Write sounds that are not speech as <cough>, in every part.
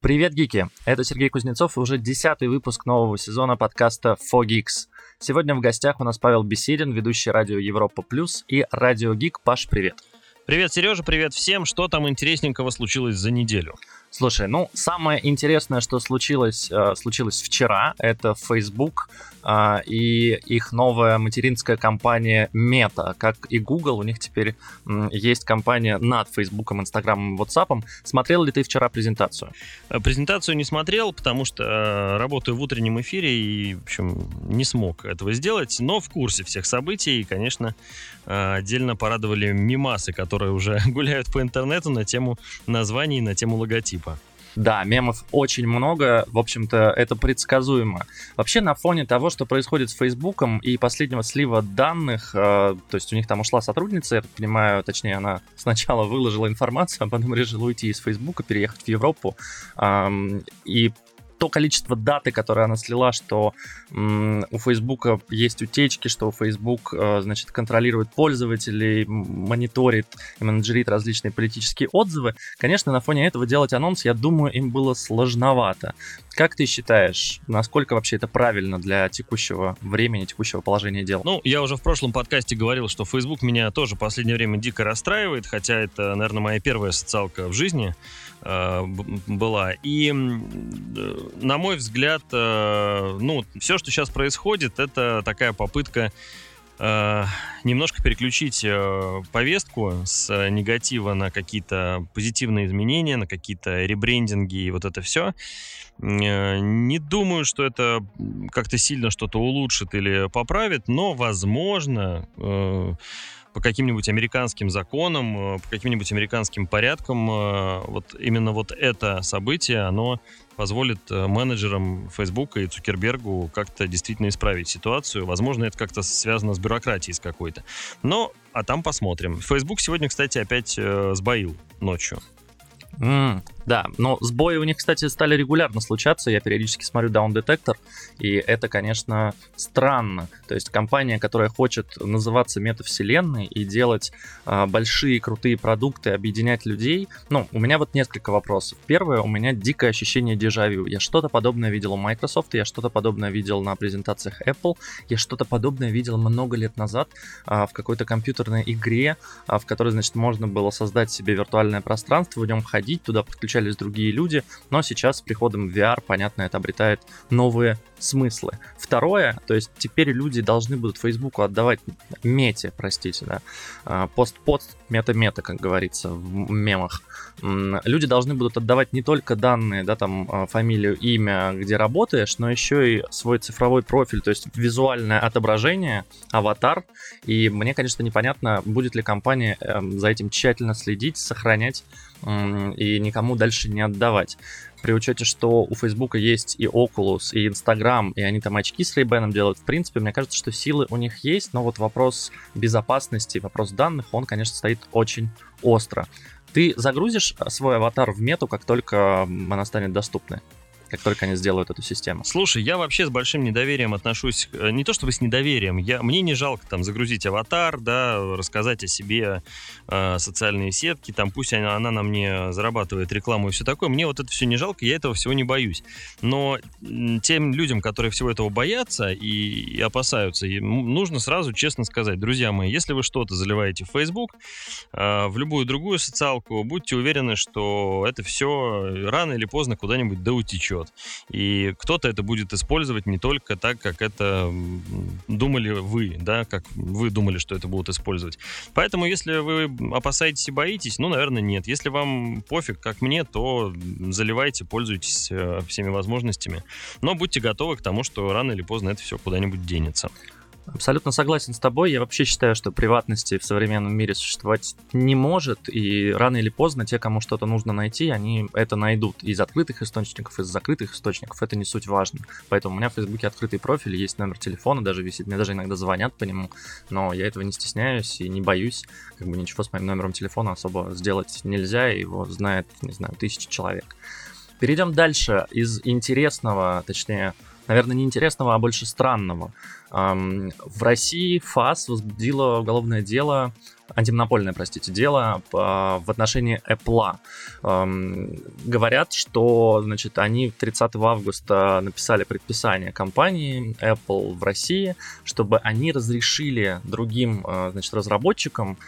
Привет, гики! Это Сергей Кузнецов и уже десятый выпуск нового сезона подкаста FOGIX. Сегодня в гостях у нас Павел Беседин, ведущий радио Европа Плюс и радио Гик. Паш, привет! Привет, Сережа, привет всем. Что там интересненького случилось за неделю? Слушай, ну, самое интересное, что случилось, э, случилось вчера, это Facebook э, и их новая материнская компания Meta. Как и Google, у них теперь есть компания над Facebook, Instagram и WhatsApp. Смотрел ли ты вчера презентацию? Э, презентацию не смотрел, потому что работаю в утреннем эфире и, в общем, не смог этого сделать, но в курсе всех событий и, конечно, отдельно порадовали мимасы, которые уже <laughs> гуляют по интернету на тему названий, на тему логотипа типа. Да, мемов очень много, в общем-то, это предсказуемо. Вообще, на фоне того, что происходит с Фейсбуком и последнего слива данных, э, то есть у них там ушла сотрудница, я так понимаю, точнее, она сначала выложила информацию, а потом решила уйти из Фейсбука, переехать в Европу, э, и то количество даты, которые она слила, что м, у Facebook есть утечки, что Facebook, э, значит, контролирует пользователей, мониторит и менеджерит различные политические отзывы, конечно, на фоне этого делать анонс, я думаю, им было сложновато. Как ты считаешь, насколько вообще это правильно для текущего времени, текущего положения дел? Ну, я уже в прошлом подкасте говорил, что Facebook меня тоже в последнее время дико расстраивает, хотя это, наверное, моя первая социалка в жизни э, была. И на мой взгляд, э, ну, все, что сейчас происходит, это такая попытка э, немножко переключить э, повестку с негатива на какие-то позитивные изменения, на какие-то ребрендинги и вот это все. Не думаю, что это как-то сильно что-то улучшит или поправит, но, возможно, по каким-нибудь американским законам, по каким-нибудь американским порядкам, вот именно вот это событие, оно позволит э, менеджерам Facebook и Цукербергу как-то действительно исправить ситуацию. Возможно, это как-то связано с бюрократией с какой-то. Но, а там посмотрим. Facebook сегодня, кстати, опять э, сбоил ночью. Mm, да, но сбои у них, кстати, стали регулярно случаться. Я периодически смотрю Down Detector, и это, конечно, странно. То есть компания, которая хочет называться метавселенной и делать а, большие крутые продукты, объединять людей. Ну, у меня вот несколько вопросов. Первое, у меня дикое ощущение дежавю. Я что-то подобное видел у Microsoft, я что-то подобное видел на презентациях Apple, я что-то подобное видел много лет назад а, в какой-то компьютерной игре, а, в которой, значит, можно было создать себе виртуальное пространство, в нем ходить, туда подключать встречались другие люди, но сейчас с приходом VR, понятно, это обретает новые смыслы. Второе, то есть теперь люди должны будут Фейсбуку отдавать мете, простите, да, а, пост-пост, мета-мета, как говорится в мемах. Люди должны будут отдавать не только данные, да, там, а, фамилию, имя, где работаешь, но еще и свой цифровой профиль, то есть визуальное отображение, аватар. И мне, конечно, непонятно, будет ли компания эм, за этим тщательно следить, сохранять и никому дальше не отдавать. При учете, что у Facebook есть и Oculus, и Instagram, и они там очки с ray делают, в принципе, мне кажется, что силы у них есть, но вот вопрос безопасности, вопрос данных, он, конечно, стоит очень остро. Ты загрузишь свой аватар в мету, как только она станет доступной? Как только они сделают эту систему. Слушай, я вообще с большим недоверием отношусь, э, не то чтобы с недоверием, я, мне не жалко там загрузить аватар, да, рассказать о себе э, социальные сетки, там пусть она, она на мне зарабатывает рекламу и все такое, мне вот это все не жалко, я этого всего не боюсь. Но тем людям, которые всего этого боятся и, и опасаются, нужно сразу честно сказать, друзья мои, если вы что-то заливаете в Facebook, э, в любую другую социалку, будьте уверены, что это все рано или поздно куда-нибудь да утечет вперед. И кто-то это будет использовать не только так, как это думали вы, да, как вы думали, что это будут использовать. Поэтому, если вы опасаетесь и боитесь, ну, наверное, нет. Если вам пофиг, как мне, то заливайте, пользуйтесь э, всеми возможностями. Но будьте готовы к тому, что рано или поздно это все куда-нибудь денется. Абсолютно согласен с тобой. Я вообще считаю, что приватности в современном мире существовать не может, и рано или поздно те, кому что-то нужно найти, они это найдут из открытых источников, из закрытых источников. Это не суть важно. Поэтому у меня в Фейсбуке открытый профиль, есть номер телефона, даже висит. Мне даже иногда звонят по нему, но я этого не стесняюсь и не боюсь. Как бы ничего с моим номером телефона особо сделать нельзя, его знает, не знаю, тысячи человек. Перейдем дальше. Из интересного, точнее, наверное, не интересного, а больше странного. В России ФАС возбудила уголовное дело антимонопольное, простите, дело в отношении Apple. Говорят, что, значит, они 30 августа написали предписание компании Apple в России, чтобы они разрешили другим, э, значит, разработчикам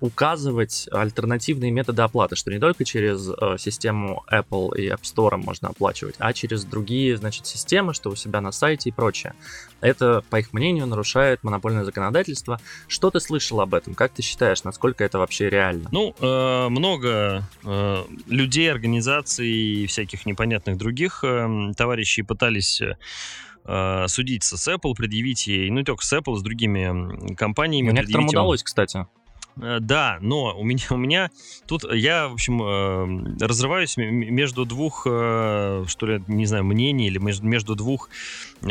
указывать альтернативные методы оплаты, что не только через э, систему Apple и App Store можно оплачивать, а через другие, значит, системы, что у себя на сайте и прочее. Это, по их мнению, нарушает монопольное законодательство. Что ты слышал об этом? Как ты считаешь, насколько это вообще реально? Ну, э, много э, людей, организаций и всяких непонятных других э, товарищей пытались э, судиться с Apple, предъявить ей, ну не только с Apple, с другими компаниями. Некоторым удалось, кстати. Э, да, но у меня, у меня тут я, в общем, э, разрываюсь между двух, э, что ли, не знаю, мнений или между двух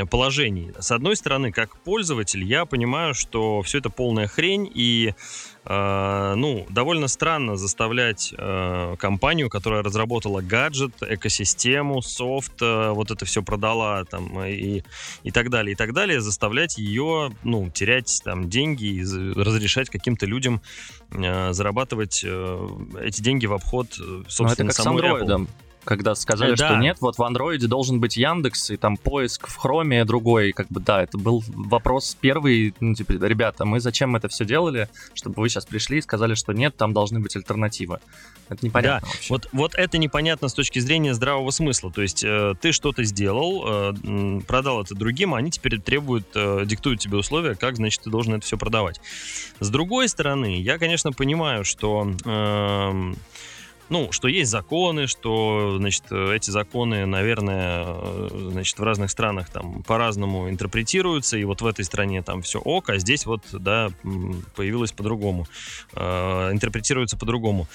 положений. С одной стороны, как пользователь, я понимаю, что все это полная хрень, и э, ну, довольно странно заставлять э, компанию, которая разработала гаджет, экосистему, софт, э, вот это все продала там и, и так далее, и так далее, заставлять ее, ну, терять там деньги и разрешать каким-то людям э, зарабатывать э, эти деньги в обход, собственно, Но это как самой с Android. Apple когда сказали, да. что нет, вот в андроиде должен быть Яндекс, и там поиск в Хроме другой, как бы, да, это был вопрос первый, ну, типа, ребята, мы зачем это все делали, чтобы вы сейчас пришли и сказали, что нет, там должны быть альтернативы. Это непонятно да, вообще. Вот, вот это непонятно с точки зрения здравого смысла, то есть э, ты что-то сделал, э, продал это другим, а они теперь требуют, э, диктуют тебе условия, как, значит, ты должен это все продавать. С другой стороны, я, конечно, понимаю, что... Э, ну, что есть законы, что, значит, эти законы, наверное, э, значит, в разных странах там по-разному интерпретируются, и вот в этой стране там все ок, а здесь вот, да, появилось по-другому, э, интерпретируется по-другому.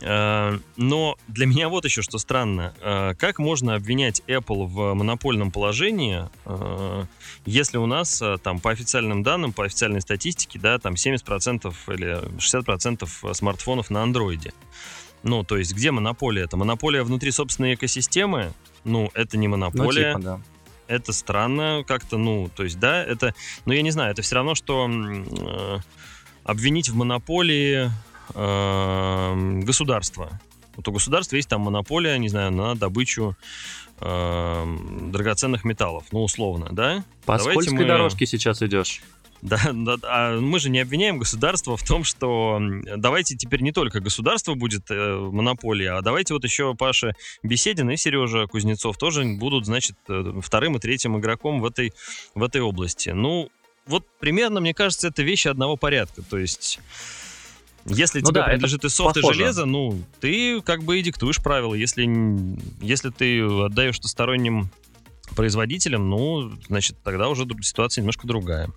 Э, но для меня вот еще что странно. Э, как можно обвинять Apple в монопольном положении, если у нас там по официальным данным, по официальной статистике, да, там 70% или 60% смартфонов на андроиде? Ну, то есть, где монополия? Это монополия внутри собственной экосистемы? Ну, это не монополия. Ну, типа, да. Это странно как-то, ну, то есть, да, это... Ну, я не знаю, это все равно, что э, обвинить в монополии э, государство. Вот у государства есть там монополия, не знаю, на добычу э, драгоценных металлов, ну, условно, да? По Давайте скользкой мы... дорожке сейчас идешь. Да, да, а мы же не обвиняем государство в том, что давайте теперь не только государство будет э, монополией, а давайте вот еще Паша Беседин и Сережа Кузнецов тоже будут, значит, э, вторым и третьим игроком в этой, в этой области. Ну, вот примерно, мне кажется, это вещи одного порядка. То есть... Если ну тебе да, принадлежит и софт, похоже. и железо, ну, ты как бы и диктуешь правила. Если, если ты отдаешь это сторонним производителям, ну, значит, тогда уже ситуация немножко другая.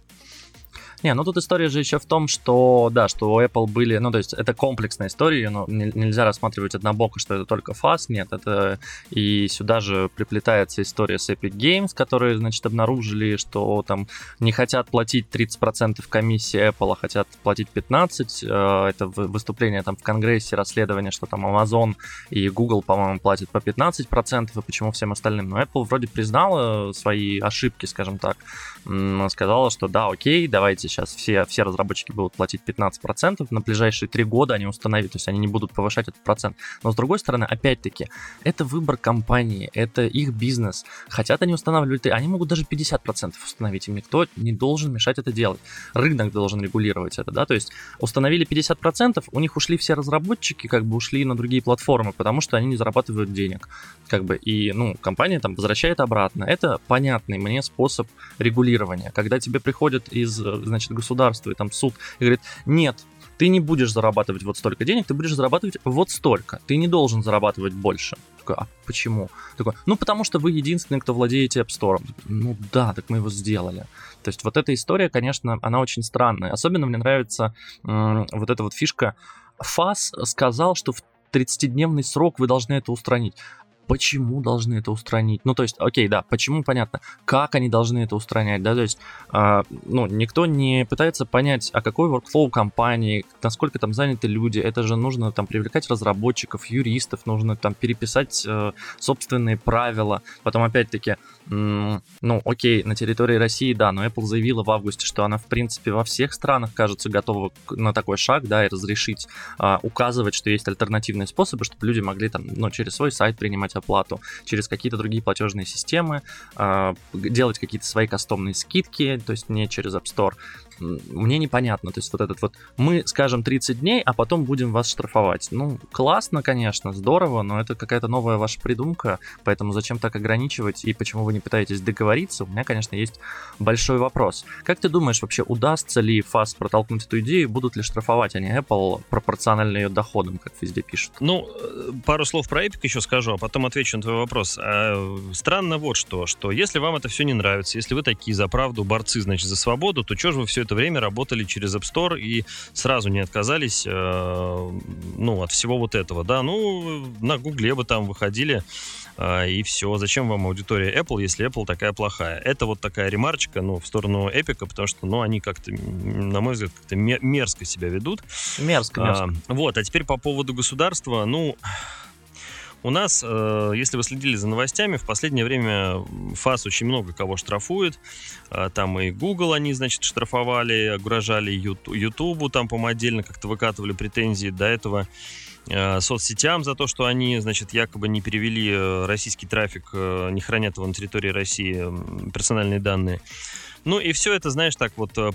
Не, ну тут история же еще в том, что, да, что у Apple были, ну то есть это комплексная история, но нельзя рассматривать однобоко, что это только FAS, нет, это и сюда же приплетается история с Epic Games, которые, значит, обнаружили, что там не хотят платить 30% комиссии Apple, а хотят платить 15%, э, это выступление там в Конгрессе, расследование, что там Amazon и Google, по-моему, платят по 15%, и почему всем остальным, но Apple вроде признала свои ошибки, скажем так, сказала, что да, окей, давайте сейчас все, все разработчики будут платить 15%, на ближайшие три года они установят, то есть они не будут повышать этот процент. Но с другой стороны, опять-таки, это выбор компании, это их бизнес. Хотят они устанавливать, они могут даже 50% установить, им никто не должен мешать это делать. Рынок должен регулировать это, да, то есть установили 50%, у них ушли все разработчики, как бы ушли на другие платформы, потому что они не зарабатывают денег, как бы, и, ну, компания там возвращает обратно. Это понятный мне способ регулирования, когда тебе приходят из, значит, значит, государство и там суд и говорит, нет, ты не будешь зарабатывать вот столько денег, ты будешь зарабатывать вот столько. Ты не должен зарабатывать больше. Такой, а почему? Такой, ну потому что вы единственный, кто владеете App Store. Ну да, так мы его сделали. То есть вот эта история, конечно, она очень странная. Особенно мне нравится м- вот эта вот фишка. ФАС сказал, что в 30-дневный срок вы должны это устранить почему должны это устранить? Ну, то есть, окей, да, почему, понятно. Как они должны это устранять, да, то есть, э, ну, никто не пытается понять, а какой workflow компании, насколько там заняты люди, это же нужно там привлекать разработчиков, юристов, нужно там переписать э, собственные правила, потом, опять-таки, ну, окей, на территории России, да, но Apple заявила в августе, что она, в принципе, во всех странах, кажется, готова на такой шаг, да, и разрешить а, указывать, что есть альтернативные способы, чтобы люди могли там, ну, через свой сайт принимать оплату, через какие-то другие платежные системы, а, делать какие-то свои кастомные скидки, то есть не через App Store мне непонятно. То есть вот этот вот, мы скажем 30 дней, а потом будем вас штрафовать. Ну, классно, конечно, здорово, но это какая-то новая ваша придумка, поэтому зачем так ограничивать и почему вы не пытаетесь договориться, у меня, конечно, есть большой вопрос. Как ты думаешь, вообще удастся ли ФАС протолкнуть эту идею, будут ли штрафовать они Apple пропорционально ее доходам, как везде пишут? Ну, э, пару слов про Epic еще скажу, а потом отвечу на твой вопрос. А, странно вот что, что если вам это все не нравится, если вы такие за правду борцы, значит, за свободу, то что же вы все это время работали через App Store и сразу не отказались, э, ну, от всего вот этого, да, ну, на Гугле бы там выходили, э, и все. Зачем вам аудитория Apple, если Apple такая плохая? Это вот такая ремарочка, ну, в сторону Эпика, потому что, ну, они как-то, на мой взгляд, как-то мерзко себя ведут. Мерзко, мерзко. А, вот, а теперь по поводу государства, ну, у нас, э, если вы следили за новостями, в последнее время ФАС очень много кого штрафует. Э, там и Google они, значит, штрафовали, угрожали Ютубу, там, по-моему, отдельно как-то выкатывали претензии. До этого э, соцсетям за то, что они, значит, якобы не перевели российский трафик, не хранят его на территории России персональные данные. Ну и все это, знаешь, так вот э,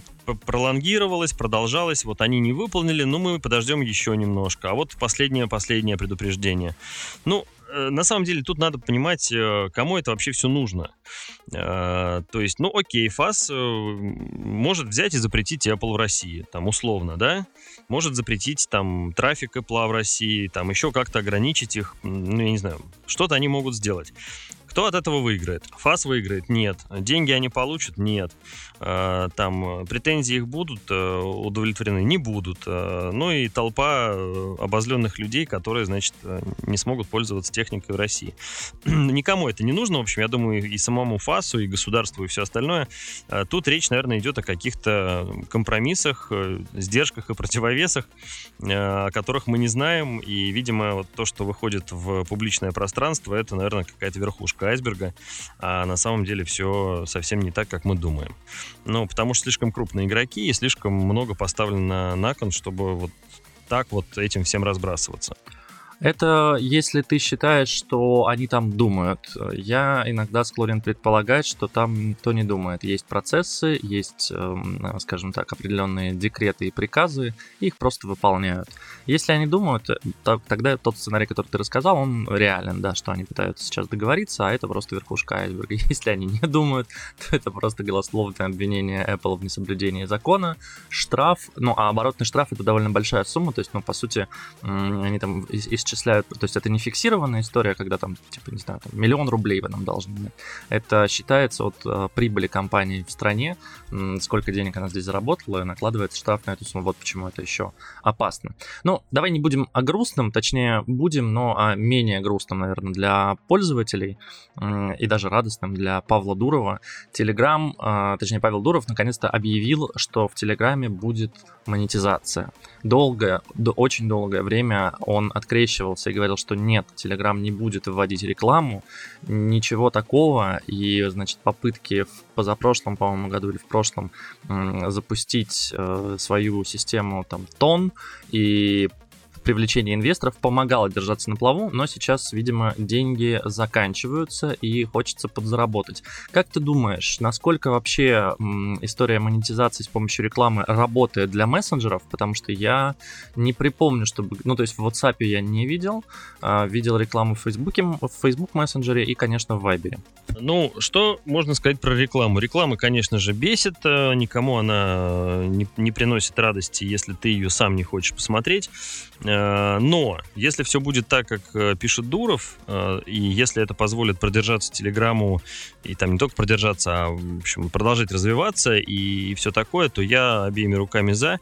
пролонгировалось, продолжалось. Вот они не выполнили, но мы подождем еще немножко. А вот последнее-последнее предупреждение. Ну, э, на самом деле тут надо понимать, э, кому это вообще все нужно. То есть, ну окей, ФАС может взять и запретить Apple в России, там условно, да? Может запретить там трафик Apple в России, там еще как-то ограничить их, ну я не знаю, что-то они могут сделать. Кто от этого выиграет? ФАС выиграет? Нет. Деньги они получат? Нет. А, там претензии их будут э, удовлетворены? Не будут. А, ну и толпа э, обозленных людей, которые, значит, э, не смогут пользоваться техникой в России. <clears throat> Никому это не нужно, в общем, я думаю, и самому ФАСу, и государству, и все остальное. Тут речь, наверное, идет о каких-то компромиссах, сдержках и противовесах, о которых мы не знаем, и, видимо, вот то, что выходит в публичное пространство, это, наверное, какая-то верхушка айсберга, а на самом деле все совсем не так, как мы думаем. Ну, потому что слишком крупные игроки и слишком много поставлено на кон, чтобы вот так вот этим всем разбрасываться. Это если ты считаешь, что они там думают. Я иногда склонен предполагать, что там никто не думает. Есть процессы, есть, эм, скажем так, определенные декреты и приказы, их просто выполняют. Если они думают, то, тогда тот сценарий, который ты рассказал, он реален, да, что они пытаются сейчас договориться, а это просто верхушка айсберга. <laughs> Если они не думают, то это просто голословное обвинение Apple в несоблюдении закона, штраф, ну, а оборотный штраф это довольно большая сумма, то есть, ну, по сути, они там из исчисляют, то есть это не фиксированная история, когда там, типа, не знаю, там, миллион рублей вы нам должны. Это считается от э, прибыли компании в стране, м, сколько денег она здесь заработала, и накладывается штраф на эту сумму. Вот почему это еще опасно. Ну, давай не будем о грустном, точнее, будем, но о менее грустном, наверное, для пользователей э, и даже радостным для Павла Дурова. Телеграм, э, точнее, Павел Дуров наконец-то объявил, что в Телеграме будет монетизация. Долгое, очень долгое время он открещивался и говорил, что нет, Telegram не будет вводить рекламу, ничего такого, и, значит, попытки в позапрошлом, по-моему, году или в прошлом запустить э, свою систему там тон и привлечение инвесторов помогало держаться на плаву, но сейчас, видимо, деньги заканчиваются и хочется подзаработать. Как ты думаешь, насколько вообще история монетизации с помощью рекламы работает для мессенджеров? Потому что я не припомню, чтобы... Ну, то есть в WhatsApp я не видел, а видел рекламу в Facebook, в Facebook мессенджере и, конечно, в Viber. Ну, что можно сказать про рекламу? Реклама, конечно же, бесит, э, никому она не, не приносит радости, если ты ее сам не хочешь посмотреть. Э, но если все будет так, как э, пишет Дуров, э, и если это позволит продержаться Телеграму, и там не только продержаться, а в общем, продолжать развиваться и все такое, то я обеими руками за.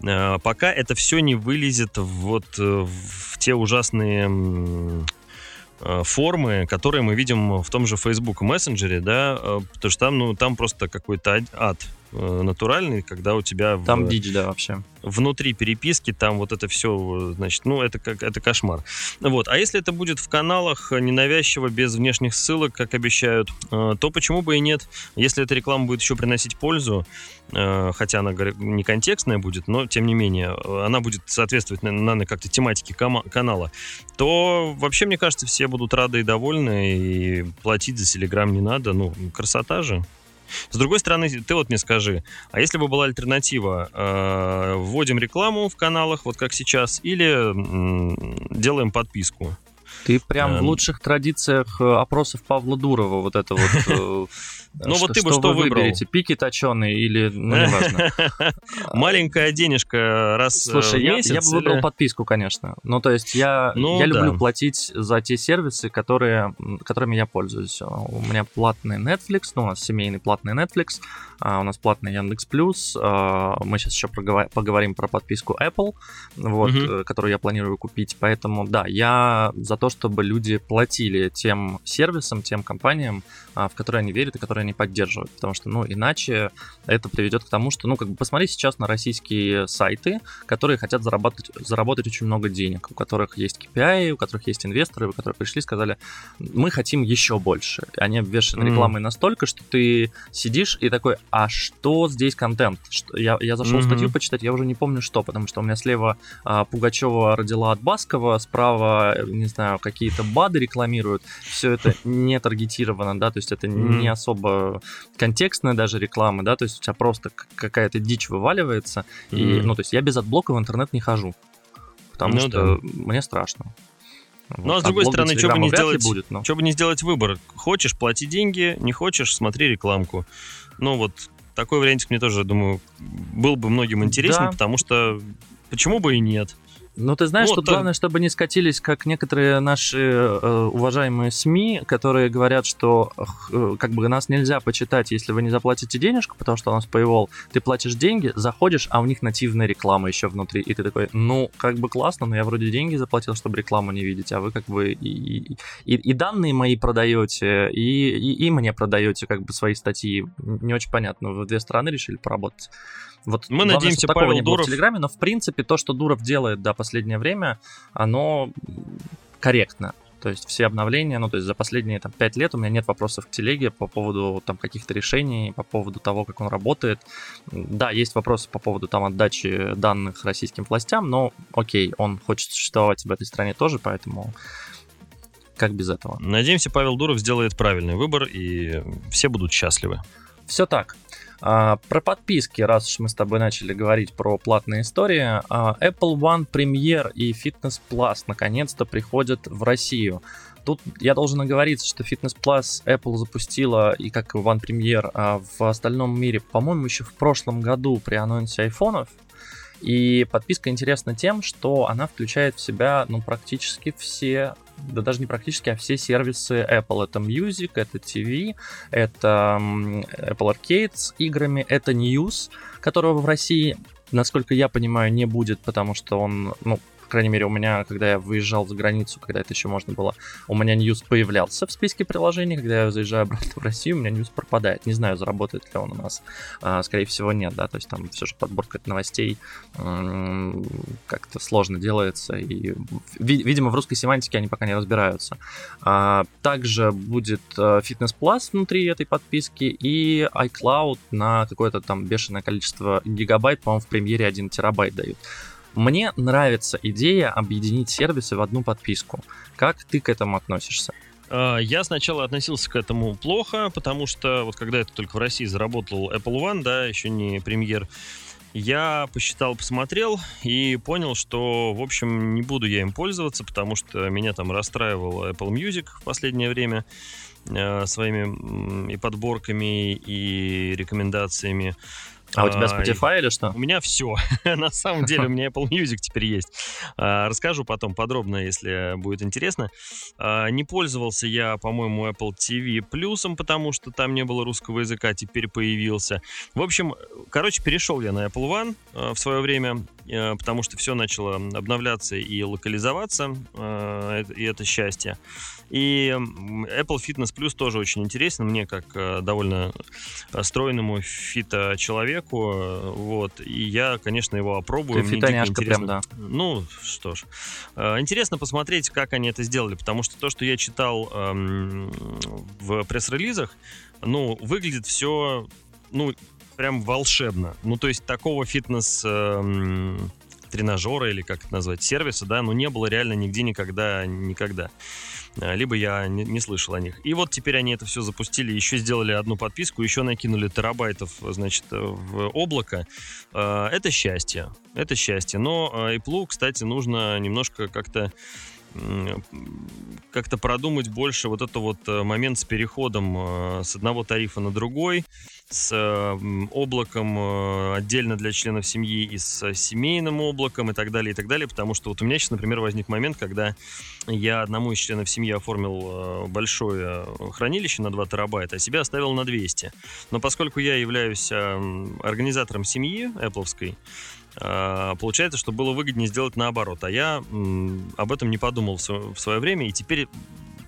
Пока это все не вылезет вот в те ужасные формы, которые мы видим в том же Facebook мессенджере, да, потому что там, ну, там просто какой-то ад натуральный, когда у тебя... Там в... дичь, да, вообще внутри переписки там вот это все, значит, ну, это как это кошмар. Вот. А если это будет в каналах ненавязчиво, без внешних ссылок, как обещают, э, то почему бы и нет? Если эта реклама будет еще приносить пользу, э, хотя она не контекстная будет, но тем не менее, она будет соответствовать, наверное, как-то тематике канала, то вообще, мне кажется, все будут рады и довольны, и платить за Телеграм не надо. Ну, красота же. С другой стороны, ты вот мне скажи, а если бы была альтернатива, э, вводим рекламу в каналах, вот как сейчас, или э, делаем подписку? Ты прям эм... в лучших традициях э, опросов Павла Дурова вот это вот э, Ну что, вот ты бы что, что вы выбрал? выберете, пики точеные или, ну, неважно. <laughs> Маленькая денежка раз э, Слушай, я, я бы выбрал подписку, конечно. Ну, то есть я, ну, я да. люблю платить за те сервисы, которые, которыми я пользуюсь. У меня платный Netflix, ну, у нас семейный платный Netflix, у нас платный Яндекс Плюс. А, мы сейчас еще поговорим про подписку Apple, вот, угу. которую я планирую купить. Поэтому, да, я за то, чтобы люди платили тем сервисам, тем компаниям, а, в которые они верят и которые они поддерживают. Потому что, ну, иначе это приведет к тому, что, ну, как бы посмотри сейчас на российские сайты, которые хотят заработать, заработать очень много денег, у которых есть KPI, у которых есть инвесторы, у которых пришли и сказали, мы хотим еще больше. Они обвешаны mm. рекламой настолько, что ты сидишь и такой, а что здесь контент? Что, я, я зашел mm-hmm. статью почитать, я уже не помню что, потому что у меня слева а, Пугачева родила от Баскова, справа, не знаю, какие-то БАДы рекламируют. Все это <laughs> не таргетировано, да, то есть это mm-hmm. не особо контекстная даже реклама, да, то есть у тебя просто какая-то дичь вываливается, mm-hmm. и, ну, то есть я без adblock а в интернет не хожу, потому ну, что да. мне страшно. Ну, а с другой стороны, что бы, не сделать, будет, но... что бы не сделать выбор? Хочешь, плати деньги, не хочешь, смотри рекламку. Ну, вот такой вариантик мне тоже, думаю, был бы многим интересен, да. потому что почему бы и нет? Ну, ты знаешь, вот, тут главное, чтобы не скатились, как некоторые наши э, уважаемые СМИ, которые говорят, что э, как бы нас нельзя почитать, если вы не заплатите денежку, потому что у нас Paywall, ты платишь деньги, заходишь, а у них нативная реклама еще внутри, и ты такой, ну, как бы классно, но я вроде деньги заплатил, чтобы рекламу не видеть, а вы как бы и, и, и данные мои продаете, и, и, и мне продаете как бы свои статьи. Не очень понятно, вы в две стороны решили поработать. Вот Мы главное, надеемся, Павел не Дуров... в Телеграме, но в принципе то, что Дуров делает до последнее время, оно корректно. То есть все обновления, ну то есть за последние там 5 лет у меня нет вопросов к телеге по поводу там каких-то решений, по поводу того, как он работает. Да, есть вопросы по поводу там отдачи данных российским властям, но окей, он хочет существовать в этой стране тоже, поэтому как без этого. Надеемся, Павел Дуров сделает правильный выбор, и все будут счастливы. Все так. А, про подписки, раз уж мы с тобой начали говорить про платные истории, а, Apple One Premier и Fitness Plus наконец-то приходят в Россию. Тут я должен оговориться, что Fitness Plus Apple запустила и как One Premier а в остальном мире, по-моему, еще в прошлом году при анонсе айфонов. И подписка интересна тем, что она включает в себя ну, практически все да даже не практически, а все сервисы Apple. Это Music, это TV, это Apple Arcade с играми, это News, которого в России, насколько я понимаю, не будет, потому что он, ну, по крайней мере, у меня, когда я выезжал за границу, когда это еще можно было, у меня News появлялся в списке приложений, когда я заезжаю обратно в Россию, у меня News пропадает. Не знаю, заработает ли он у нас. А, скорее всего, нет, да, то есть там все же подборка новостей как-то сложно делается, и, видимо, в русской семантике они пока не разбираются. А, также будет э, Fitness Plus внутри этой подписки и iCloud на какое-то там бешеное количество гигабайт, по-моему, в премьере 1 терабайт дают. Мне нравится идея объединить сервисы в одну подписку. Как ты к этому относишься? А, я сначала относился к этому плохо, потому что вот когда это только в России заработал Apple One, да, еще не премьер, я посчитал, посмотрел и понял, что, в общем, не буду я им пользоваться, потому что меня там расстраивал Apple Music в последнее время э, своими и подборками, и рекомендациями. А у тебя Spotify или что? У меня все. <laughs> На самом деле у меня Apple Music теперь есть. А, расскажу потом подробно, если будет интересно. А, не пользовался я, по-моему, Apple TV плюсом, потому что там не было русского языка, теперь появился. В общем, короче, перешел я на Apple One а, в свое время. потому что все начало обновляться и локализоваться, и это счастье. И Apple Fitness Plus тоже очень интересен мне, как довольно стройному фито-человеку. Вот. И я, конечно, его опробую. Ты фитоняшка прям, да. Ну, что ж. Интересно посмотреть, как они это сделали, потому что то, что я читал эм, в пресс-релизах, ну, выглядит все, ну, прям волшебно. Ну, то есть такого фитнес... Э, тренажера или как это назвать, сервиса, да, но не было реально нигде никогда, никогда. Э, либо я не, не слышал о них. И вот теперь они это все запустили, еще сделали одну подписку, еще накинули терабайтов, значит, в облако. Э, это счастье, это счастье. Но Apple, кстати, нужно немножко как-то как-то продумать больше вот это вот э, момент с переходом э, с одного тарифа на другой, с облаком э, отдельно для членов семьи и с семейным облаком и так далее, и так далее, потому что вот у меня сейчас, например, возник момент, когда я одному из членов семьи оформил большое хранилище на 2 терабайта, а себя оставил на 200. Но поскольку я являюсь организатором семьи Apple, получается, что было выгоднее сделать наоборот. А я об этом не подумал в свое время, и теперь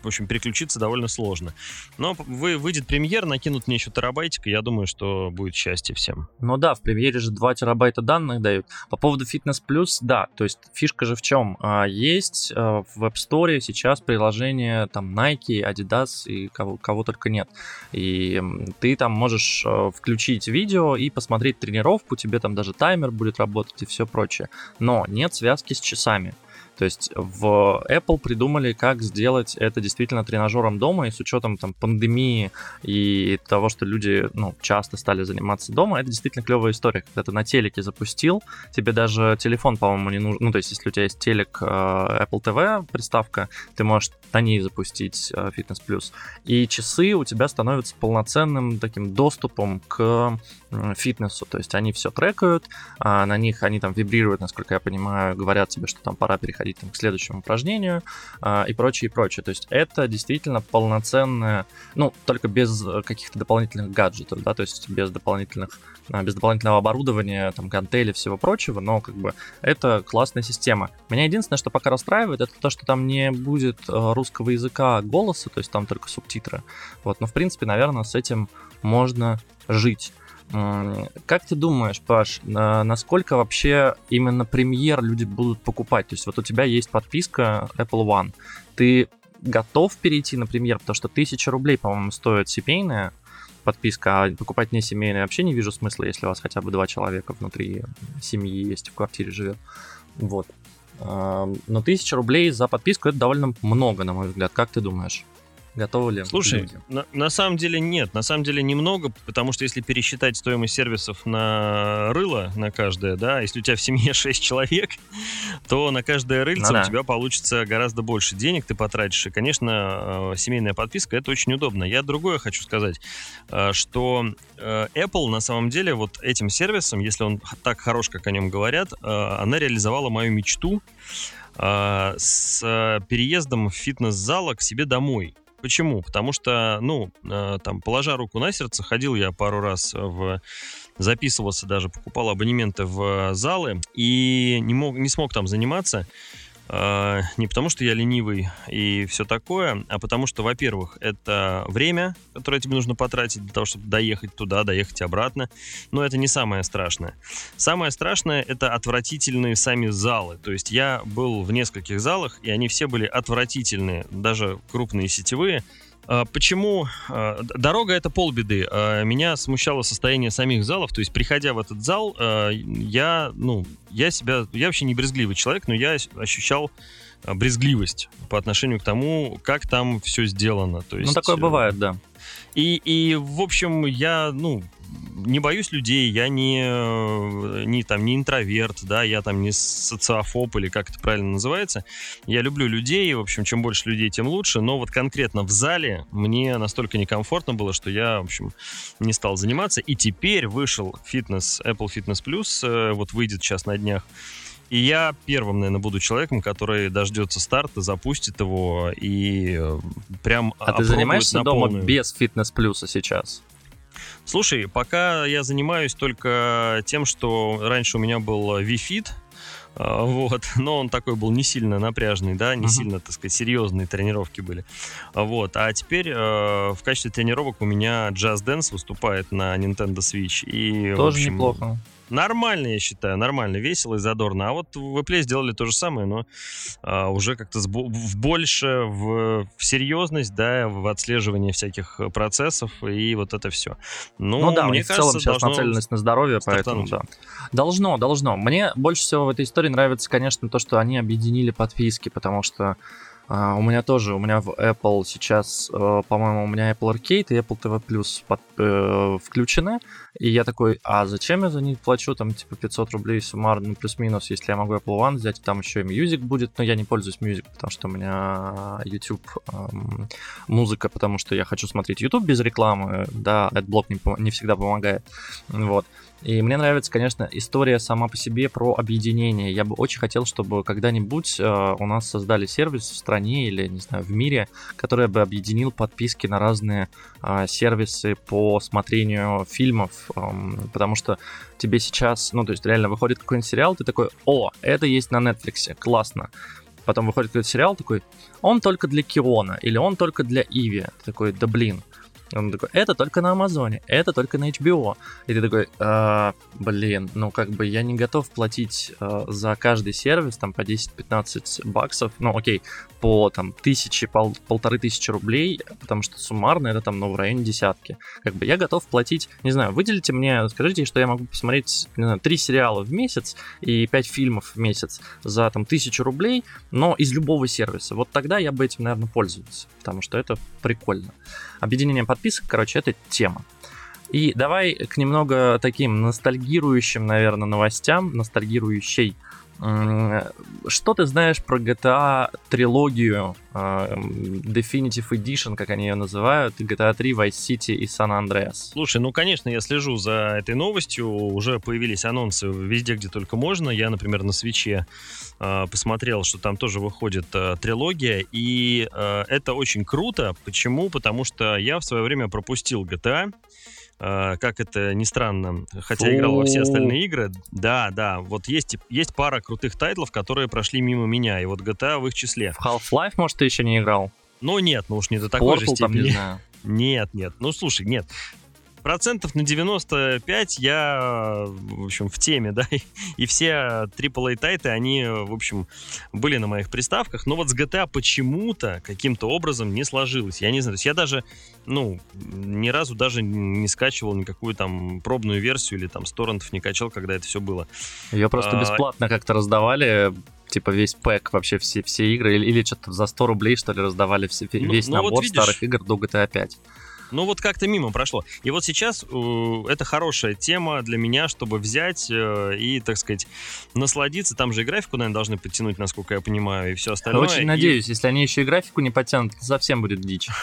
в общем, переключиться довольно сложно. Но вы, выйдет премьер, накинут мне еще терабайтик, и я думаю, что будет счастье всем. Ну да, в премьере же 2 терабайта данных дают. По поводу Fitness Plus, да, то есть фишка же в чем? А, есть а, в App Store сейчас приложение там Nike, Adidas и кого, кого только нет. И ты там можешь а, включить видео и посмотреть тренировку, тебе там даже таймер будет работать и все прочее. Но нет связки с часами. То есть в Apple придумали, как сделать это действительно тренажером дома, и с учетом там пандемии и того, что люди ну, часто стали заниматься дома, это действительно клевая история. Когда ты на телеке запустил, тебе даже телефон, по-моему, не нужен. Ну, то есть, если у тебя есть телек э, Apple TV приставка, ты можешь на ней запустить э, Fitness Plus. И часы у тебя становятся полноценным таким доступом к фитнесу, то есть они все трекают, а на них они там вибрируют, насколько я понимаю, говорят тебе, что там пора переходить там, к следующему упражнению а, и прочее, и прочее. То есть это действительно полноценное, ну, только без каких-то дополнительных гаджетов, да, то есть без дополнительных, а, без дополнительного оборудования, там, гантели, всего прочего, но как бы это классная система. Меня единственное, что пока расстраивает, это то, что там не будет а, русского языка голоса, то есть там только субтитры. Вот, но в принципе, наверное, с этим можно жить. Как ты думаешь, Паш, насколько вообще именно премьер люди будут покупать? То есть вот у тебя есть подписка Apple One, ты готов перейти на премьер, потому что тысяча рублей, по-моему, стоит семейная подписка, а покупать не семейная вообще не вижу смысла, если у вас хотя бы два человека внутри семьи есть, в квартире живет. Вот. Но тысяча рублей за подписку это довольно много, на мой взгляд. Как ты думаешь? Готовы ли? Слушай, на, на самом деле нет. На самом деле немного, потому что если пересчитать стоимость сервисов на рыло, на каждое, да, если у тебя в семье <laughs> 6 человек, то на каждое рыльце ну, да. у тебя получится гораздо больше денег ты потратишь. И, конечно, э, семейная подписка это очень удобно. Я другое хочу сказать, э, что э, Apple на самом деле вот этим сервисом, если он так хорош, как о нем говорят, она реализовала мою мечту с переездом в фитнес-зала к себе домой. Почему? Потому что, ну, э, там, положа руку на сердце, ходил я пару раз в записывался даже, покупал абонементы в залы и не, мог, не смог там заниматься. А, не потому, что я ленивый и все такое, а потому что, во-первых, это время, которое тебе нужно потратить для того, чтобы доехать туда, доехать обратно. Но это не самое страшное. Самое страшное — это отвратительные сами залы. То есть я был в нескольких залах, и они все были отвратительные, даже крупные сетевые. А, почему? А, дорога это полбеды. А, меня смущало состояние самих залов. То есть, приходя в этот зал, я, ну, я себя, я вообще не брезгливый человек, но я ощущал брезгливость по отношению к тому, как там все сделано. То ну, есть, ну, такое бывает, да. И, и, в общем, я, ну, не боюсь людей, я не, э, не, там, не интроверт, да, я там не социофоб или как это правильно называется. Я люблю людей, в общем, чем больше людей, тем лучше, но вот конкретно в зале мне настолько некомфортно было, что я, в общем, не стал заниматься. И теперь вышел фитнес, Apple Fitness Plus, э, вот выйдет сейчас на днях. И я первым, наверное, буду человеком, который дождется старта, запустит его и э, прям А ты занимаешься дома без фитнес-плюса сейчас? Слушай, пока я занимаюсь только тем, что раньше у меня был VFit, А, вот, <laughs> но он такой был не сильно напряжный, да, не uh-huh. сильно, так сказать, серьезные тренировки были. Вот, а теперь э, в качестве тренировок у меня Just Dance выступает на Nintendo Switch. И, Тоже общем, неплохо. Нормально, я считаю, нормально, весело и задорно. А вот в Apple сделали то же самое, но а, уже как-то в больше в, в серьезность, да, в отслеживание всяких процессов и вот это все. Ну, ну да, мне кажется, в целом сейчас нацеленность на здоровье, поэтому да. Должно, должно. Мне больше всего в этой истории нравится, конечно, то, что они объединили подписки, потому что Uh, у меня тоже, у меня в Apple сейчас, uh, по-моему, у меня Apple Arcade и Apple TV Plus под, uh, включены, и я такой, а зачем я за них плачу, там, типа, 500 рублей суммарно, ну, плюс-минус, если я могу Apple One взять, там еще и Music будет, но я не пользуюсь Music, потому что у меня YouTube um, музыка, потому что я хочу смотреть YouTube без рекламы, да, AdBlock не, не всегда помогает, вот. И мне нравится, конечно, история сама по себе про объединение. Я бы очень хотел, чтобы когда-нибудь э, у нас создали сервис в стране или, не знаю, в мире, который бы объединил подписки на разные э, сервисы по смотрению фильмов. Э, потому что тебе сейчас, ну, то есть реально выходит какой-нибудь сериал, ты такой, о, это есть на Netflix, классно потом выходит какой-то сериал такой, он только для Киона или он только для Иви. Ты такой, да блин, он такой, это только на Амазоне, это только на HBO. И ты такой, а, блин, ну как бы я не готов платить а, за каждый сервис там по 10-15 баксов, ну окей, по там тысячи, пол, полторы тысячи рублей, потому что суммарно это там, ну, в районе десятки. Как бы я готов платить, не знаю, выделите мне, скажите, что я могу посмотреть, не знаю, три сериала в месяц и пять фильмов в месяц за там тысячу рублей, но из любого сервиса. Вот тогда я бы этим, наверное, пользовался, потому что это прикольно. Объединение подписок, короче, это тема. И давай к немного таким ностальгирующим, наверное, новостям, ностальгирующей что ты знаешь про GTA трилогию Definitive Edition, как они ее называют, GTA 3, Vice City и San Andreas? Слушай, ну, конечно, я слежу за этой новостью. Уже появились анонсы везде, где только можно. Я, например, на свече э, посмотрел, что там тоже выходит э, трилогия. И э, это очень круто. Почему? Потому что я в свое время пропустил GTA. А, как это ни странно, хотя играл во все остальные игры, да, да, вот есть, есть пара крутых тайтлов, которые прошли мимо меня, и вот GTA в их числе. В Half-Life, может, ты еще не играл? Ну нет, ну уж не до такой Portal, же степени. Там, не знаю. Нет, нет. Ну, слушай, нет процентов на 95 я, в общем, в теме, <laughs> да, и, все AAA тайты, они, в общем, были на моих приставках, но вот с GTA почему-то каким-то образом не сложилось. Я не знаю, то есть я даже, ну, ни разу даже не скачивал никакую там пробную версию или там с торрентов не качал, когда это все было. Ее просто а, бесплатно как-то раздавали, типа весь пэк, вообще все, все игры, или, или что-то за 100 рублей, что ли, раздавали все, ну, весь ну, набор вот видишь, старых игр до GTA 5. Ну вот как-то мимо прошло. И вот сейчас э, это хорошая тема для меня, чтобы взять э, и, так сказать, насладиться. Там же и графику, наверное, должны подтянуть, насколько я понимаю, и все остальное. Очень и... надеюсь, если они еще и графику не подтянут, совсем будет дичь. <laughs>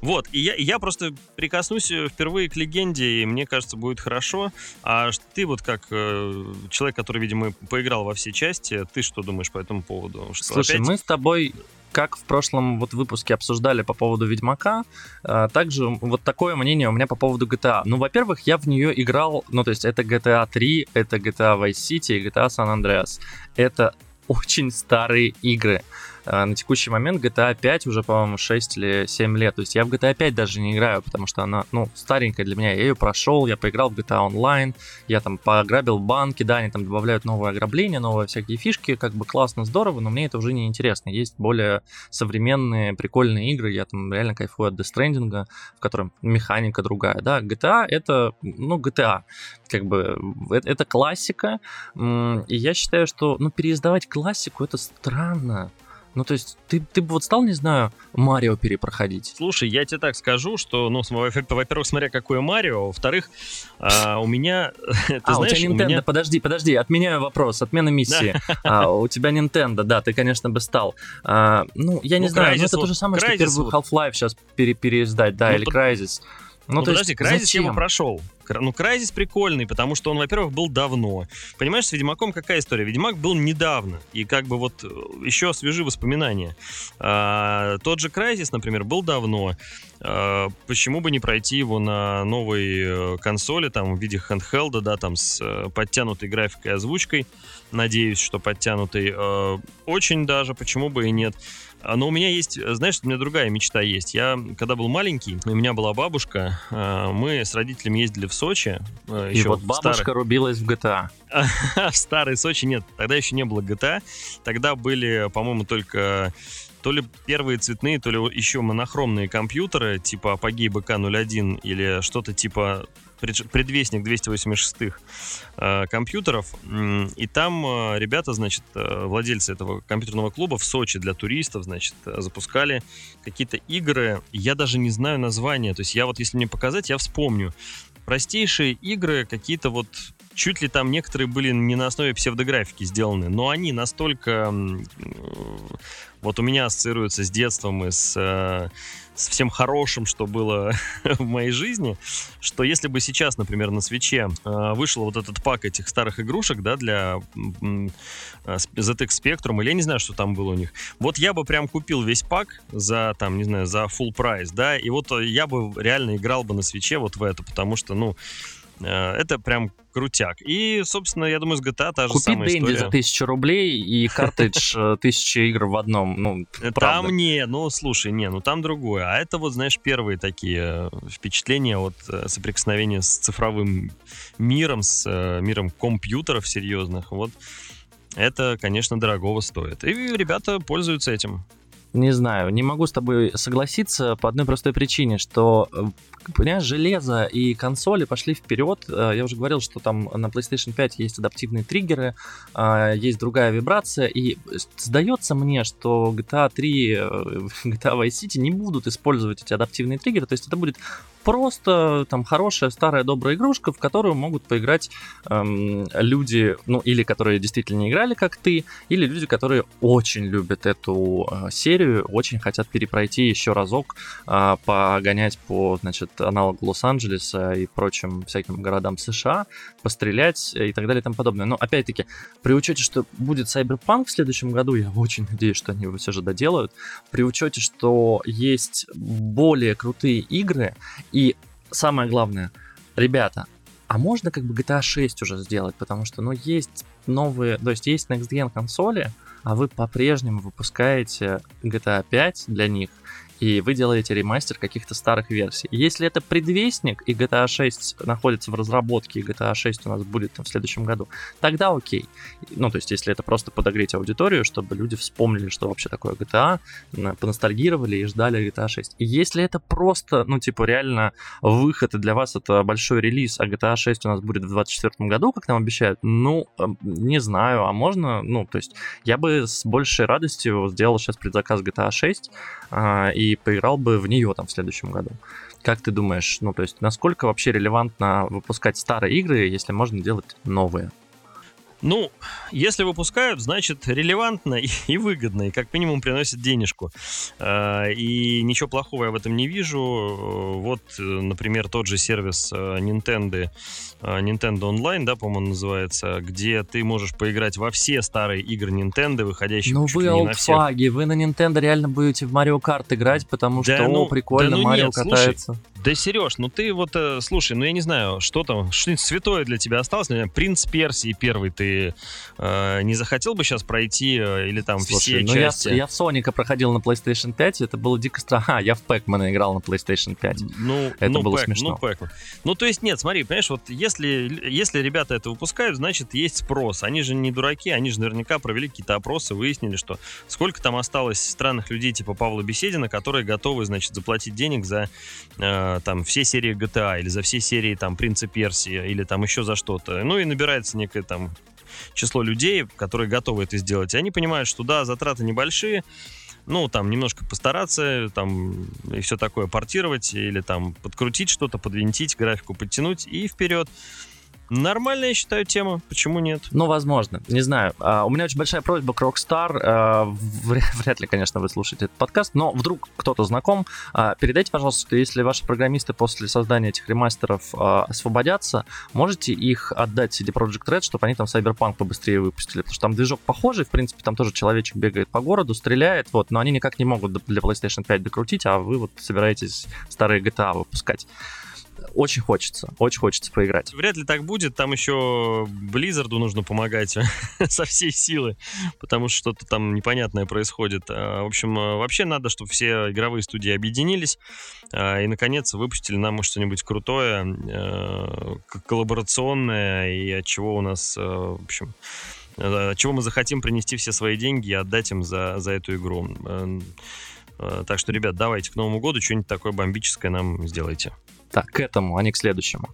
Вот, и я, я просто прикоснусь э, впервые к легенде, и мне кажется, будет хорошо. А ты вот как э, человек, который, видимо, поиграл во все части, ты что думаешь по этому поводу? Что Слушай, опять... мы с тобой как в прошлом вот выпуске обсуждали по поводу Ведьмака, э, также вот такое мнение у меня по поводу GTA. Ну, во-первых, я в нее играл, ну, то есть это GTA 3, это GTA Vice City и GTA San Andreas. Это очень старые игры. А, на текущий момент GTA 5 уже, по-моему, 6 или 7 лет. То есть я в GTA 5 даже не играю, потому что она, ну, старенькая для меня. Я ее прошел, я поиграл в GTA Online, я там пограбил банки, да, они там добавляют новые ограбления, новые всякие фишки, как бы классно, здорово, но мне это уже не интересно. Есть более современные, прикольные игры, я там реально кайфую от Death Stranding, в котором механика другая, да. GTA это, ну, GTA, как бы, это, это классика, и я считаю, что, ну, переиздавать классику это странно. Ну, то есть, ты, ты бы вот стал, не знаю, Марио перепроходить? Слушай, я тебе так скажу, что, ну, во-первых, смотря какое Марио, во-вторых, а, у меня... <laughs> Ты а, знаешь, у тебя Nintendo, меня... подожди, подожди, отменяю вопрос, отмена миссии. А, у тебя Nintendo, да, ты, конечно, бы стал. А, ну, я не ну, знаю, но это то же самое, что первый Half-Life сейчас пере переиздать, да, ну, или Crysis. Ну, ну подожди, Крайзис я бы прошел. Ну, Крайзис прикольный, потому что он, во-первых, был давно. Понимаешь, с Ведьмаком какая история? Ведьмак был недавно, и как бы вот э, еще свежи воспоминания. А, тот же Крайзис, например, был давно. А, почему бы не пройти его на новой э, консоли, там, в виде handheld, да, там, с э, подтянутой графикой и озвучкой. Надеюсь, что подтянутой. А, очень даже, почему бы и нет. А, но у меня есть, знаешь, у меня другая мечта есть. Я, когда был маленький, у меня была бабушка, а, мы с родителями ездили в Сочи. А, И вот бабушка старых... рубилась в GTA. <laughs> в старой Сочи нет, тогда еще не было GTA. Тогда были, по-моему, только то ли первые цветные, то ли еще монохромные компьютеры, типа Apogee BK01 или что-то типа предвестник 286-х э, компьютеров. И там э, ребята, значит, э, владельцы этого компьютерного клуба в Сочи для туристов, значит, запускали какие-то игры. Я даже не знаю названия. То есть я вот, если мне показать, я вспомню. Простейшие игры, какие-то вот чуть ли там некоторые были не на основе псевдографики сделаны, но они настолько вот у меня ассоциируются с детством и с с всем хорошим, что было <laughs> в моей жизни, что если бы сейчас, например, на свече э, вышел вот этот пак этих старых игрушек, да, для э, ZX Spectrum, или я не знаю, что там было у них, вот я бы прям купил весь пак за, там, не знаю, за full прайс, да, и вот я бы реально играл бы на свече вот в это, потому что, ну, Э, это прям крутяк. И, собственно, я думаю, с GTA та же Купи самая Дэнди история. за тысячу рублей и картридж э, <laughs> тысячи игр в одном. Ну, э, Там не, ну, слушай, не, ну там другое. А это вот, знаешь, первые такие впечатления от соприкосновения с цифровым миром, с миром компьютеров серьезных. Вот это, конечно, дорогого стоит. И ребята пользуются этим. Не знаю, не могу с тобой согласиться по одной простой причине, что понимаешь, железо и консоли пошли вперед. Э, я уже говорил, что там на PlayStation 5 есть адаптивные триггеры, э, есть другая вибрация, и сдается мне, что GTA 3, э, <laughs> GTA Vice City не будут использовать эти адаптивные триггеры, то есть это будет просто там хорошая старая добрая игрушка, в которую могут поиграть эм, люди, ну или которые действительно не играли, как ты, или люди, которые очень любят эту э, серию, очень хотят перепройти еще разок, э, погонять по, значит, аналогу Лос-Анджелеса и прочим всяким городам США, пострелять и так далее и тому подобное. Но опять-таки, при учете, что будет Cyberpunk в следующем году, я очень надеюсь, что они его все же доделают, при учете, что есть более крутые игры, и самое главное, ребята, а можно как бы GTA 6 уже сделать, потому что, ну, есть новые, то есть есть Next Gen консоли, а вы по-прежнему выпускаете GTA 5 для них, и вы делаете ремастер каких-то старых версий. Если это предвестник, и GTA 6 находится в разработке, и GTA 6 у нас будет там, в следующем году, тогда окей. Ну, то есть, если это просто подогреть аудиторию, чтобы люди вспомнили, что вообще такое GTA, поностальгировали и ждали GTA 6. И если это просто, ну, типа, реально выход, и для вас это большой релиз, а GTA 6 у нас будет в 2024 году, как нам обещают, ну, эм, не знаю, а можно, ну, то есть, я бы с большей радостью сделал сейчас предзаказ GTA 6, а, и и поиграл бы в нее там в следующем году. Как ты думаешь, ну то есть насколько вообще релевантно выпускать старые игры, если можно делать новые? Ну, если выпускают, значит релевантно и, и выгодно, и как минимум приносит денежку. А, и ничего плохого я в этом не вижу. Вот, например, тот же сервис а, Nintendo, а, Nintendo Online, да, по-моему, называется, где ты можешь поиграть во все старые игры Nintendo, выходящие Ну вы олдфаги, вы на Nintendo реально будете в Mario Kart играть, потому да, что, ну, о, прикольно, да, ну Марио нет, катается. Слушай, да, Сереж, ну ты вот, э, слушай, ну я не знаю, что там, что-нибудь святое для тебя осталось? Наверное, Принц Персии первый ты э, не захотел бы сейчас пройти э, или там слушай, все ну части? Я, я в Соника проходил на PlayStation 5, это было дико странно. А, я в Пэкмана играл на PlayStation 5. Ну, это ну, было Пэк, смешно. Ну, Пэкман. Ну, то есть, нет, смотри, понимаешь, вот если, если ребята это выпускают, значит, есть спрос. Они же не дураки, они же наверняка провели какие-то опросы, выяснили, что сколько там осталось странных людей типа Павла Беседина, которые готовы, значит, заплатить денег за э, там все серии GTA или за все серии там Принца Персии или там еще за что-то. Ну и набирается некое там число людей, которые готовы это сделать. И они понимают, что да, затраты небольшие, ну, там, немножко постараться, там, и все такое портировать, или там подкрутить что-то, подвинтить, графику подтянуть, и вперед. Нормальная, я считаю, тема. Почему нет? Ну, возможно. Не знаю. Uh, у меня очень большая просьба к Rockstar. Uh, <laughs> вряд ли, конечно, вы слушаете этот подкаст, но вдруг кто-то знаком. Uh, передайте, пожалуйста, если ваши программисты после создания этих ремастеров освободятся, можете их отдать CD Projekt Red, чтобы они там Cyberpunk побыстрее выпустили. Потому что там движок похожий, в принципе, там тоже человечек бегает по городу, стреляет, вот, но они никак не могут для PlayStation 5 докрутить, а вы вот собираетесь старые GTA выпускать очень хочется, очень хочется поиграть. Вряд ли так будет, там еще Близзарду нужно помогать <laughs> со всей силы, потому что что-то там непонятное происходит. А, в общем, э, вообще надо, чтобы все игровые студии объединились а, и, наконец, выпустили нам что-нибудь крутое, э, коллаборационное, и от чего у нас, э, в общем, чего мы захотим принести все свои деньги и отдать им за, за эту игру. Так что, ребят, давайте к Новому году что-нибудь такое бомбическое нам сделайте. Так, к этому, а не к следующему.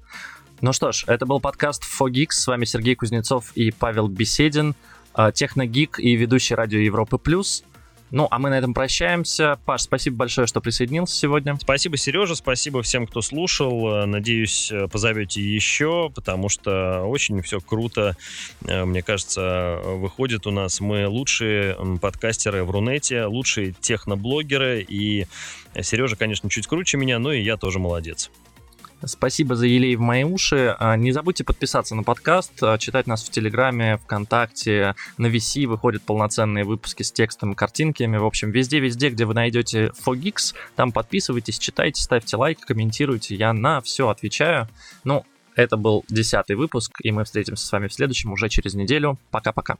Ну что ж, это был подкаст Fogix. С вами Сергей Кузнецов и Павел Беседин, э, техногик и ведущий радио Европы Плюс. Ну, а мы на этом прощаемся. Паш, спасибо большое, что присоединился сегодня. Спасибо, Сережа, спасибо всем, кто слушал. Надеюсь, позовете еще, потому что очень все круто. Э, мне кажется, выходит у нас. Мы лучшие подкастеры в Рунете, лучшие техноблогеры. И Сережа, конечно, чуть круче меня, но и я тоже молодец. Спасибо за елей в мои уши. А, не забудьте подписаться на подкаст, а, читать нас в Телеграме, ВКонтакте, на VC выходят полноценные выпуски с текстом и картинками. В общем, везде-везде, где вы найдете Fogix, там подписывайтесь, читайте, ставьте лайк, комментируйте. Я на все отвечаю. Ну, это был десятый выпуск, и мы встретимся с вами в следующем уже через неделю. Пока-пока.